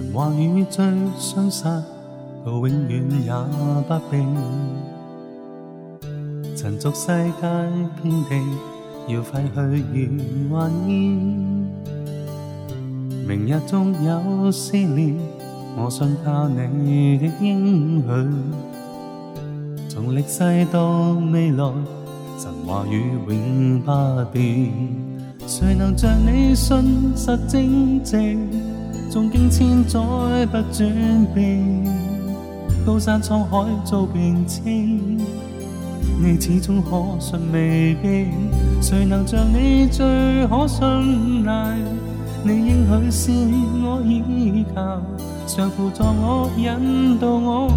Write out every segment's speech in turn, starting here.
神话与最相杀，到永远也不变。尘俗世界遍地，要废去如幻烟。明日终有思念，我信靠你的应许。从历世到未来，神话与永不变。谁能像你信实正直？纵经千载不转变，高山沧海做变清，你始终可信未变，谁能像你最可信赖？你应许是我依靠，常扶助我引导我，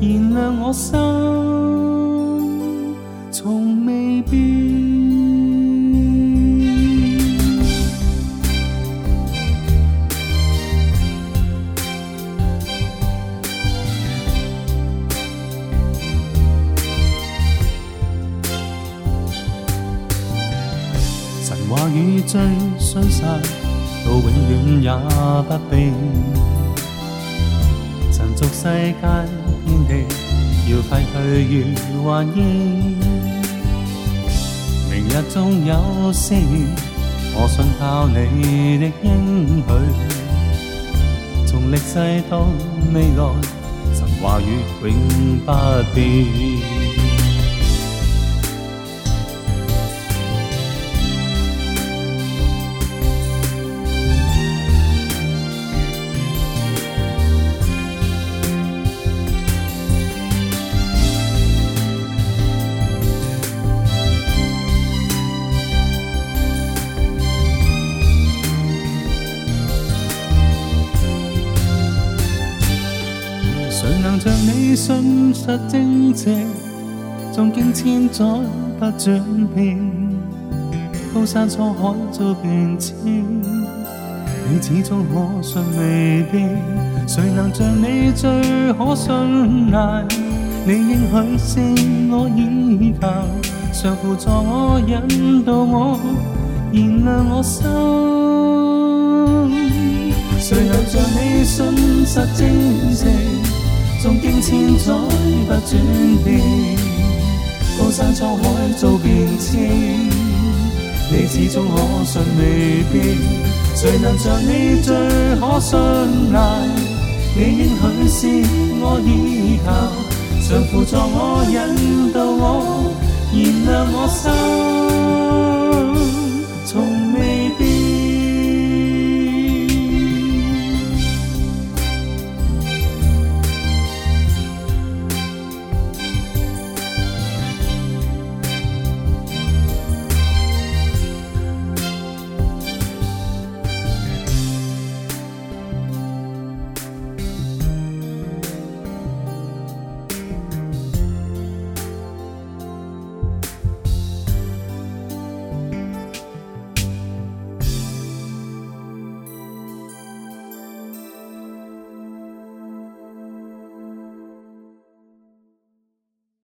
燃亮我心。我追最相惜，到永远也不变。尘俗世界遍地，要快去如幻影。明日终有实我信靠你的应许。从历世到未来，神话语永不变。常像你信实正直，纵经千载不转变，高山沧海做變遷，你始終可信未變，誰能像你最可信賴？你應許是我依靠，常扶助我引導我，燃亮我心。誰能像你信實正？千载不转变，高山沧海做变迁，你始终可信未变，谁能像你最可信赖？你应许是我以后，常辅助我引导我，燃亮我心。